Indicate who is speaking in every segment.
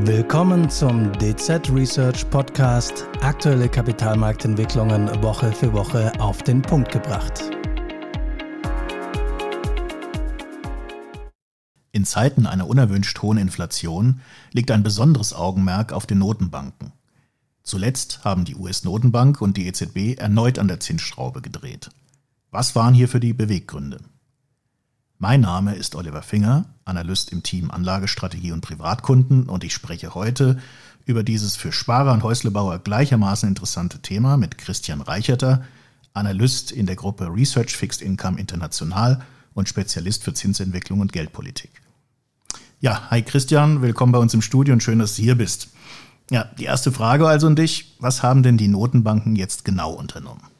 Speaker 1: Willkommen zum DZ Research Podcast. Aktuelle Kapitalmarktentwicklungen Woche für Woche auf den Punkt gebracht.
Speaker 2: In Zeiten einer unerwünscht hohen Inflation liegt ein besonderes Augenmerk auf den Notenbanken. Zuletzt haben die US-Notenbank und die EZB erneut an der Zinsschraube gedreht. Was waren hier für die Beweggründe? Mein Name ist Oliver Finger, Analyst im Team Anlagestrategie und Privatkunden und ich spreche heute über dieses für Sparer und Häuslebauer gleichermaßen interessante Thema mit Christian Reicherter, Analyst in der Gruppe Research Fixed Income International und Spezialist für Zinsentwicklung und Geldpolitik. Ja, hi Christian, willkommen bei uns im Studio und schön, dass du hier bist. Ja, die erste Frage also an dich. Was haben denn die Notenbanken jetzt genau unternommen?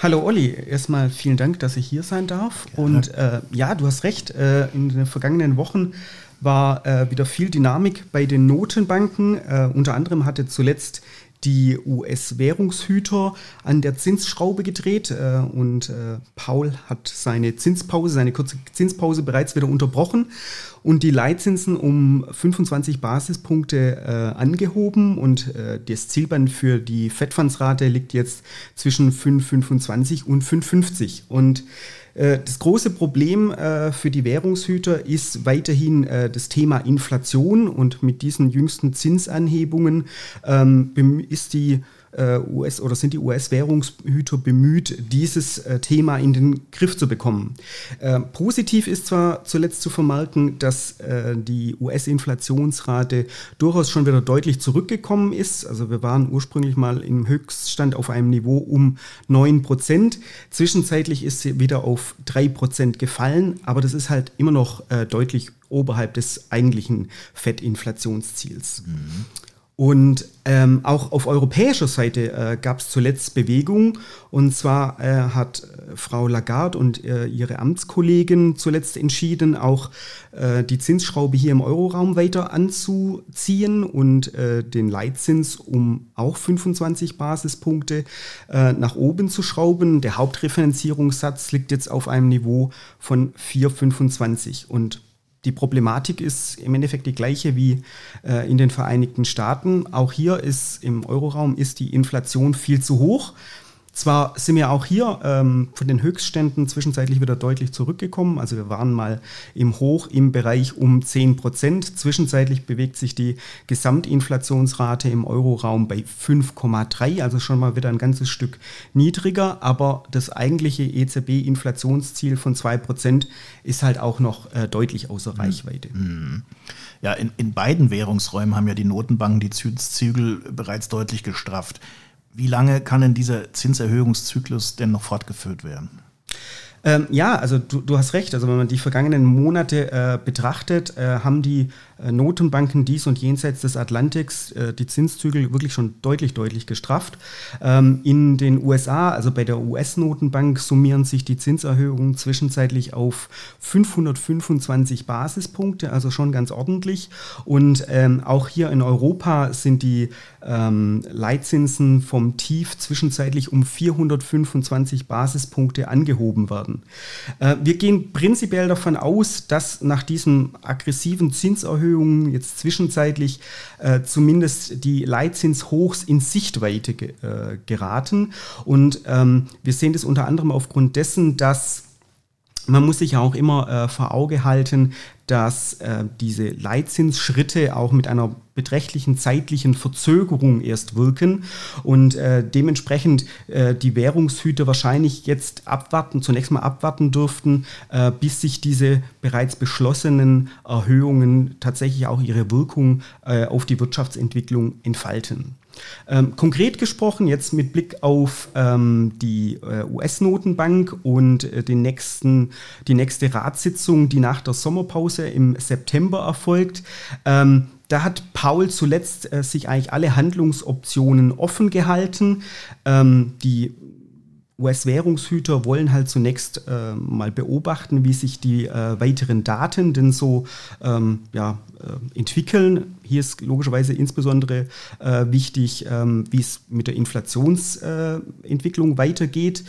Speaker 3: Hallo Olli, erstmal vielen Dank, dass ich hier sein darf. Gerne. Und äh, ja, du hast recht, äh, in den vergangenen Wochen war äh, wieder viel Dynamik bei den Notenbanken. Äh, unter anderem hatte zuletzt die US-Währungshüter an der Zinsschraube gedreht äh, und äh, Paul hat seine Zinspause, seine kurze Zinspause bereits wieder unterbrochen und die Leitzinsen um 25 Basispunkte äh, angehoben und äh, das Zielband für die Fettfandsrate liegt jetzt zwischen 5,25 und 5,50 und das große Problem äh, für die Währungshüter ist weiterhin äh, das Thema Inflation und mit diesen jüngsten Zinsanhebungen ähm, ist die äh, US oder sind die US-Währungshüter bemüht, dieses äh, Thema in den Griff zu bekommen. Äh, positiv ist zwar zuletzt zu vermerken, dass äh, die US-Inflationsrate durchaus schon wieder deutlich zurückgekommen ist. Also wir waren ursprünglich mal im Höchststand auf einem Niveau um 9 Prozent. Zwischenzeitlich ist sie wieder auf 3 Prozent gefallen, aber das ist halt immer noch äh, deutlich oberhalb des eigentlichen Fettinflationsziels. Mhm. Und ähm, auch auf europäischer Seite äh, gab es zuletzt Bewegung. Und zwar äh, hat äh, Frau Lagarde und äh, ihre Amtskollegin zuletzt entschieden, auch äh, die Zinsschraube hier im Euroraum weiter anzuziehen und äh, den Leitzins um auch 25 Basispunkte nach oben zu schrauben. Der Hauptreferenzierungssatz liegt jetzt auf einem Niveau von 4,25. Und die Problematik ist im Endeffekt die gleiche wie äh, in den Vereinigten Staaten. Auch hier ist im Euroraum ist die Inflation viel zu hoch. Zwar sind wir auch hier ähm, von den Höchstständen zwischenzeitlich wieder deutlich zurückgekommen. Also wir waren mal im Hoch im Bereich um 10 Prozent. Zwischenzeitlich bewegt sich die Gesamtinflationsrate im Euroraum bei 5,3, also schon mal wieder ein ganzes Stück niedriger. Aber das eigentliche EZB-Inflationsziel von 2 Prozent ist halt auch noch äh, deutlich außer mhm. Reichweite.
Speaker 2: Mhm. Ja, in, in beiden Währungsräumen haben ja die Notenbanken die Zinszügel bereits deutlich gestrafft. Wie lange kann denn dieser Zinserhöhungszyklus denn noch fortgeführt werden?
Speaker 3: Ähm, ja, also du, du, hast recht. Also wenn man die vergangenen Monate äh, betrachtet, äh, haben die äh, Notenbanken dies und jenseits des Atlantiks äh, die Zinszügel wirklich schon deutlich, deutlich gestrafft. Ähm, in den USA, also bei der US-Notenbank, summieren sich die Zinserhöhungen zwischenzeitlich auf 525 Basispunkte, also schon ganz ordentlich. Und ähm, auch hier in Europa sind die ähm, Leitzinsen vom Tief zwischenzeitlich um 425 Basispunkte angehoben werden. Äh, wir gehen prinzipiell davon aus, dass nach diesen aggressiven Zinserhöhungen jetzt zwischenzeitlich äh, zumindest die Leitzinshochs in Sichtweite äh, geraten. Und ähm, wir sehen das unter anderem aufgrund dessen, dass man muss sich auch immer äh, vor Auge halten, dass äh, diese Leitzinsschritte auch mit einer beträchtlichen zeitlichen Verzögerung erst wirken und äh, dementsprechend äh, die Währungshüter wahrscheinlich jetzt abwarten, zunächst mal abwarten dürften, äh, bis sich diese bereits beschlossenen Erhöhungen tatsächlich auch ihre Wirkung äh, auf die Wirtschaftsentwicklung entfalten. Ähm, konkret gesprochen, jetzt mit Blick auf ähm, die äh, US-Notenbank und äh, den nächsten, die nächste Ratssitzung, die nach der Sommerpause im September erfolgt, ähm, da hat Paul zuletzt äh, sich eigentlich alle Handlungsoptionen offen gehalten. Ähm, die US-Währungshüter wollen halt zunächst äh, mal beobachten, wie sich die äh, weiteren Daten denn so ähm, ja, äh, entwickeln. Hier ist logischerweise insbesondere äh, wichtig, ähm, wie es mit der Inflationsentwicklung äh, weitergeht.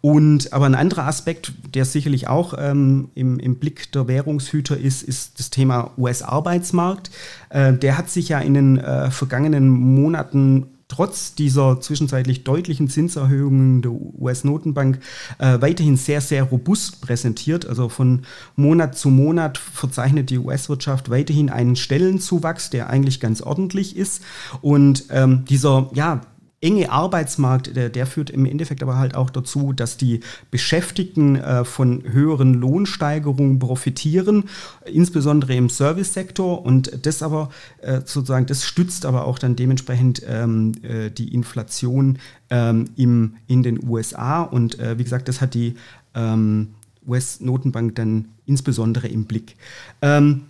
Speaker 3: Und aber ein anderer Aspekt, der sicherlich auch ähm, im, im, Blick der Währungshüter ist, ist das Thema US-Arbeitsmarkt. Äh, der hat sich ja in den vergangenen Monaten trotz dieser zwischenzeitlich deutlichen Zinserhöhungen der US-Notenbank äh, weiterhin sehr, sehr robust präsentiert. Also von Monat zu Monat verzeichnet die US-Wirtschaft weiterhin einen Stellenzuwachs, der eigentlich ganz ordentlich ist. Und ähm, dieser, ja, enge Arbeitsmarkt, der, der, führt im Endeffekt aber halt auch dazu, dass die Beschäftigten äh, von höheren Lohnsteigerungen profitieren, insbesondere im Servicesektor. Und das aber äh, sozusagen, das stützt aber auch dann dementsprechend ähm, äh, die Inflation ähm, im, in den USA. Und äh, wie gesagt, das hat die ähm, US-Notenbank dann insbesondere im Blick. Ähm,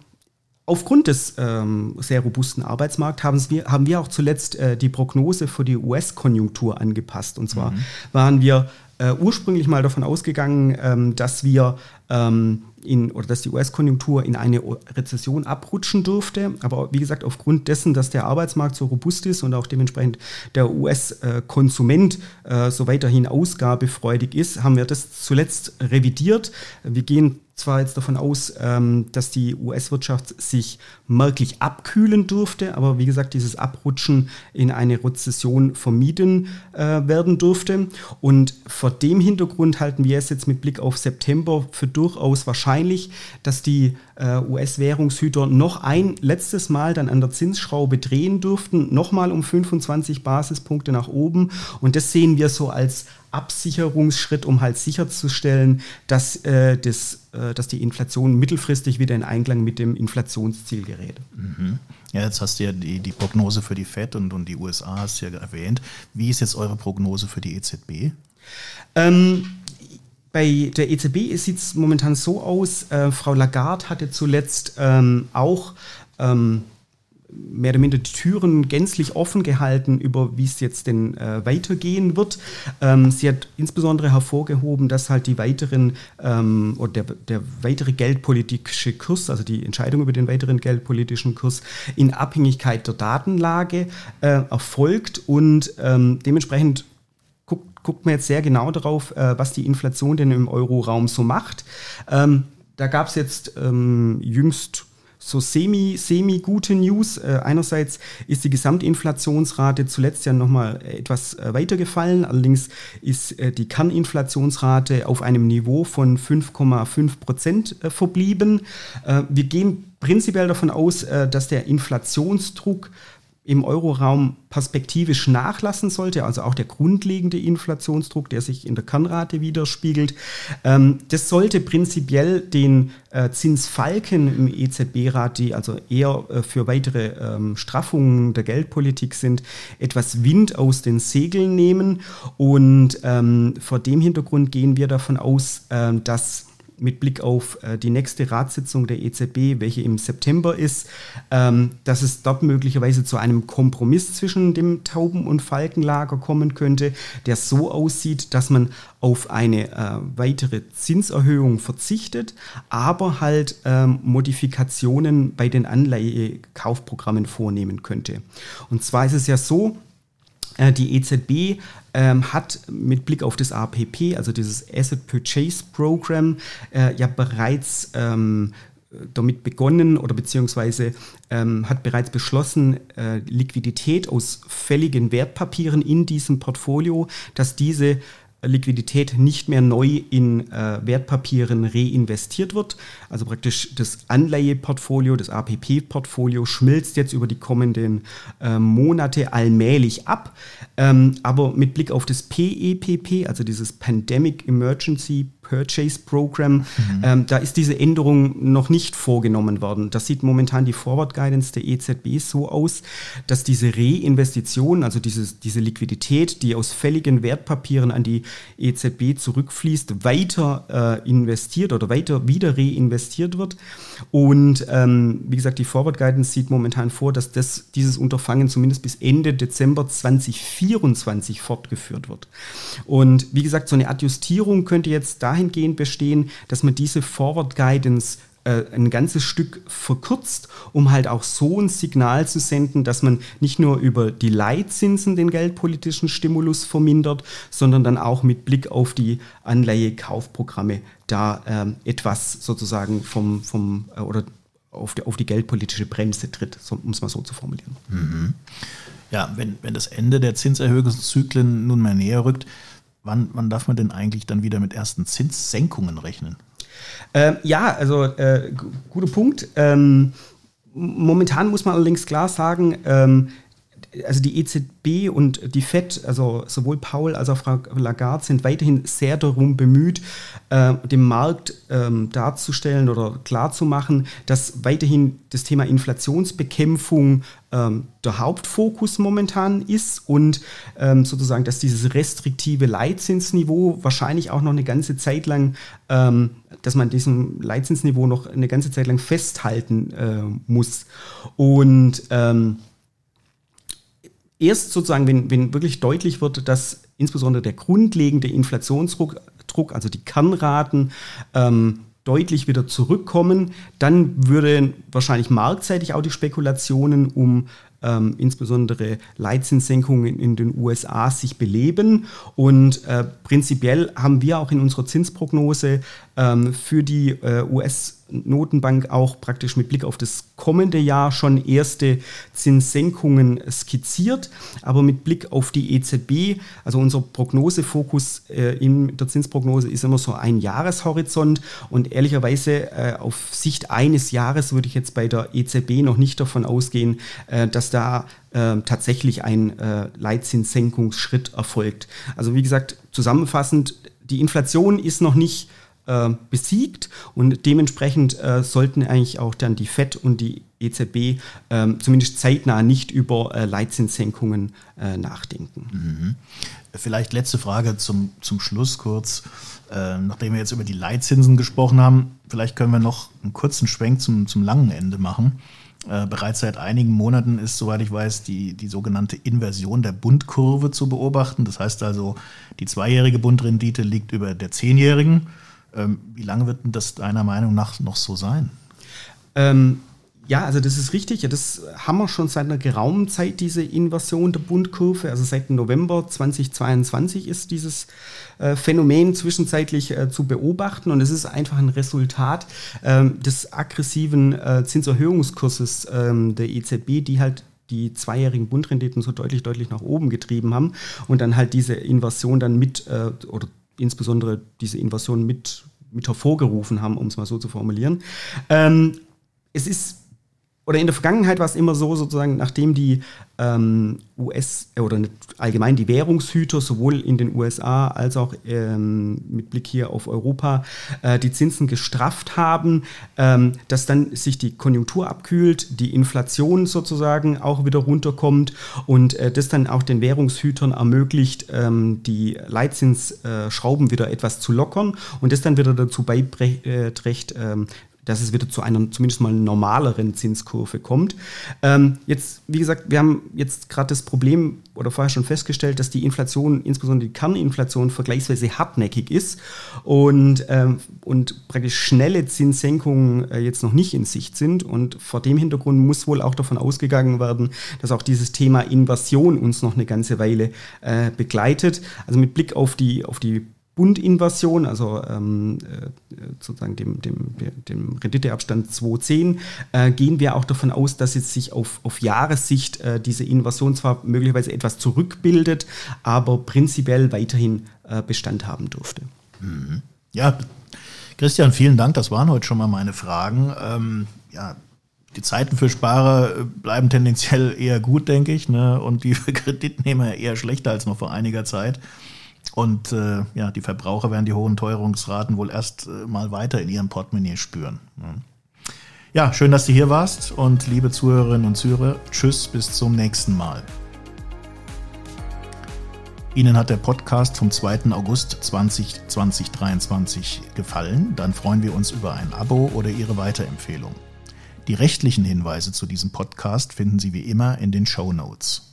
Speaker 3: Aufgrund des ähm, sehr robusten Arbeitsmarkts haben wir, haben wir auch zuletzt äh, die Prognose für die US-Konjunktur angepasst. Und zwar mhm. waren wir äh, ursprünglich mal davon ausgegangen, ähm, dass wir ähm, in, oder dass die US-Konjunktur in eine Rezession abrutschen dürfte. Aber wie gesagt, aufgrund dessen, dass der Arbeitsmarkt so robust ist und auch dementsprechend der US-Konsument äh, so weiterhin ausgabefreudig ist, haben wir das zuletzt revidiert. Wir gehen zwar jetzt davon aus, ähm, dass die US-Wirtschaft sich merklich abkühlen dürfte, aber wie gesagt, dieses Abrutschen in eine Rezession vermieden äh, werden dürfte. Und vor dem Hintergrund halten wir es jetzt mit Blick auf September für durchaus wahrscheinlich, dass die äh, US-Währungshüter noch ein letztes Mal dann an der Zinsschraube drehen dürften, nochmal um 25 Basispunkte nach oben. Und das sehen wir so als Absicherungsschritt, um halt sicherzustellen, dass, äh, das, äh, dass die Inflation mittelfristig wieder in Einklang mit dem Inflationsziel gerät.
Speaker 2: Mhm. Ja, jetzt hast du ja die, die Prognose für die FED und, und die USA hast du ja erwähnt. Wie ist jetzt eure Prognose für die EZB?
Speaker 3: Ähm, bei der EZB sieht es momentan so aus, äh, Frau Lagarde hatte zuletzt ähm, auch ähm, mehr oder minder die Türen gänzlich offen gehalten, über wie es jetzt denn äh, weitergehen wird. Ähm, sie hat insbesondere hervorgehoben, dass halt die weiteren ähm, oder der, der weitere geldpolitische Kurs, also die Entscheidung über den weiteren geldpolitischen Kurs in Abhängigkeit der Datenlage äh, erfolgt und ähm, dementsprechend guckt, guckt man jetzt sehr genau darauf, äh, was die Inflation denn im Euroraum so macht. Ähm, da gab es jetzt ähm, jüngst so semi, semi gute News. Äh, einerseits ist die Gesamtinflationsrate zuletzt ja nochmal etwas äh, weitergefallen. Allerdings ist äh, die Kerninflationsrate auf einem Niveau von 5,5 Prozent äh, verblieben. Äh, wir gehen prinzipiell davon aus, äh, dass der Inflationsdruck im Euroraum perspektivisch nachlassen sollte, also auch der grundlegende Inflationsdruck, der sich in der Kernrate widerspiegelt. Ähm, das sollte prinzipiell den äh, Zinsfalken im EZB-Rat, die also eher äh, für weitere ähm, Straffungen der Geldpolitik sind, etwas Wind aus den Segeln nehmen. Und ähm, vor dem Hintergrund gehen wir davon aus, äh, dass mit Blick auf äh, die nächste Ratssitzung der EZB, welche im September ist, ähm, dass es dort möglicherweise zu einem Kompromiss zwischen dem Tauben- und Falkenlager kommen könnte, der so aussieht, dass man auf eine äh, weitere Zinserhöhung verzichtet, aber halt ähm, Modifikationen bei den Anleihekaufprogrammen vornehmen könnte. Und zwar ist es ja so, die EZB ähm, hat mit Blick auf das APP, also dieses Asset Purchase Program, äh, ja bereits ähm, damit begonnen oder beziehungsweise ähm, hat bereits beschlossen, äh, Liquidität aus fälligen Wertpapieren in diesem Portfolio, dass diese Liquidität nicht mehr neu in äh, Wertpapieren reinvestiert wird. Also praktisch das Anleiheportfolio, das APP-Portfolio schmilzt jetzt über die kommenden äh, Monate allmählich ab. Ähm, aber mit Blick auf das PEPP, also dieses Pandemic Emergency Purchase Program. Mhm. Ähm, da ist diese Änderung noch nicht vorgenommen worden. Das sieht momentan die Forward Guidance der EZB so aus, dass diese Reinvestition, also dieses, diese Liquidität, die aus fälligen Wertpapieren an die EZB zurückfließt, weiter äh, investiert oder weiter wieder reinvestiert wird. Und ähm, wie gesagt, die Forward Guidance sieht momentan vor, dass das, dieses Unterfangen zumindest bis Ende Dezember 2024 fortgeführt wird. Und wie gesagt, so eine Adjustierung könnte jetzt dahingehend bestehen, dass man diese Forward Guidance äh, ein ganzes Stück verkürzt, um halt auch so ein Signal zu senden, dass man nicht nur über die Leitzinsen den geldpolitischen Stimulus vermindert, sondern dann auch mit Blick auf die Anleihekaufprogramme da ähm, etwas sozusagen vom, vom äh, oder auf die, auf die geldpolitische Bremse tritt, so, um es mal so zu formulieren.
Speaker 2: Mhm. Ja, wenn, wenn das Ende der Zinserhöhungszyklen nunmehr näher rückt, wann, wann darf man denn eigentlich dann wieder mit ersten Zinssenkungen rechnen?
Speaker 3: Ähm, ja, also äh, guter Punkt. Ähm, momentan muss man allerdings klar sagen, ähm, also die EZB und die FED, also sowohl Paul als auch Frau Lagarde, sind weiterhin sehr darum bemüht, äh, dem Markt ähm, darzustellen oder klarzumachen, dass weiterhin das Thema Inflationsbekämpfung ähm, der Hauptfokus momentan ist und ähm, sozusagen, dass dieses restriktive Leitzinsniveau wahrscheinlich auch noch eine ganze Zeit lang, ähm, dass man diesem Leitzinsniveau noch eine ganze Zeit lang festhalten äh, muss. Und ähm, erst sozusagen, wenn, wenn wirklich deutlich wird, dass insbesondere der grundlegende Inflationsdruck, Druck, also die Kernraten, ähm, deutlich wieder zurückkommen, dann würden wahrscheinlich marktseitig auch die Spekulationen um ähm, insbesondere Leitzinssenkungen in, den USA sich beleben. Und äh, prinzipiell haben wir auch in unserer Zinsprognose ähm, für die äh, US-Notenbank auch praktisch mit Blick auf das kommende Jahr schon erste Zinssenkungen skizziert. Aber mit Blick auf die EZB, also unser Prognosefokus äh, in der Zinsprognose ist immer so ein Jahreshorizont. Und ehrlicherweise äh, auf Sicht eines Jahres würde ich jetzt bei der EZB noch nicht davon ausgehen, äh, dass da äh, tatsächlich ein äh, Leitzinssenkungsschritt erfolgt. Also wie gesagt, zusammenfassend, die Inflation ist noch nicht äh, besiegt und dementsprechend äh, sollten eigentlich auch dann die FED und die EZB äh, zumindest zeitnah nicht über äh, Leitzinssenkungen nachdenken.
Speaker 2: Mhm. Vielleicht letzte Frage zum, zum Schluss kurz. Nachdem wir jetzt über die Leitzinsen gesprochen haben, vielleicht können wir noch einen kurzen Schwenk zum, zum langen Ende machen. Äh, bereits seit einigen Monaten ist, soweit ich weiß, die, die sogenannte Inversion der Bundkurve zu beobachten. Das heißt also, die zweijährige Bundrendite liegt über der zehnjährigen. Ähm, wie lange wird denn das deiner Meinung nach noch so sein?
Speaker 3: Ähm, ja, also das ist richtig. Das haben wir schon seit einer geraumen Zeit, diese Inversion der Bundkurve. Also seit November 2022 ist dieses äh, Phänomen zwischenzeitlich äh, zu beobachten. Und es ist einfach ein Resultat ähm, des aggressiven äh, Zinserhöhungskurses ähm, der EZB, die halt die zweijährigen Bundrenditen so deutlich, deutlich nach oben getrieben haben und dann halt diese Inversion dann mit oder insbesondere diese Invasion mit, mit hervorgerufen haben, um es mal so zu formulieren. Ähm, es ist oder in der Vergangenheit war es immer so, sozusagen, nachdem die ähm, US- äh, oder allgemein die Währungshüter sowohl in den USA als auch ähm, mit Blick hier auf Europa äh, die Zinsen gestrafft haben, ähm, dass dann sich die Konjunktur abkühlt, die Inflation sozusagen auch wieder runterkommt und äh, das dann auch den Währungshütern ermöglicht, ähm, die Leitzinsschrauben wieder etwas zu lockern und das dann wieder dazu beiträgt, ähm, dass es wieder zu einer zumindest mal normaleren Zinskurve kommt. Ähm, jetzt, wie gesagt, wir haben jetzt gerade das Problem oder vorher schon festgestellt, dass die Inflation, insbesondere die Kerninflation, vergleichsweise hartnäckig ist und, ähm, und praktisch schnelle Zinssenkungen äh, jetzt noch nicht in Sicht sind. Und vor dem Hintergrund muss wohl auch davon ausgegangen werden, dass auch dieses Thema Invasion uns noch eine ganze Weile äh, begleitet. Also mit Blick auf die, auf die Bundinvasion, also ähm, äh, sozusagen dem, dem, dem Renditeabstand 2,10, äh, gehen wir auch davon aus, dass jetzt sich auf, auf Jahressicht äh, diese Invasion zwar möglicherweise etwas zurückbildet, aber prinzipiell weiterhin äh, Bestand haben dürfte.
Speaker 2: Mhm. Ja, Christian, vielen Dank. Das waren heute schon mal meine Fragen. Ähm, ja, die Zeiten für Sparer äh, bleiben tendenziell eher gut, denke ich, ne? und die für Kreditnehmer eher schlechter als noch vor einiger Zeit. Und äh, ja, die Verbraucher werden die hohen Teuerungsraten wohl erst äh, mal weiter in ihrem Portemonnaie spüren. Ja, schön, dass du hier warst und liebe Zuhörerinnen und Zuhörer, tschüss, bis zum nächsten Mal. Ihnen hat der Podcast vom 2. August 2023 gefallen, dann freuen wir uns über ein Abo oder Ihre Weiterempfehlung. Die rechtlichen Hinweise zu diesem Podcast finden Sie wie immer in den Show Notes.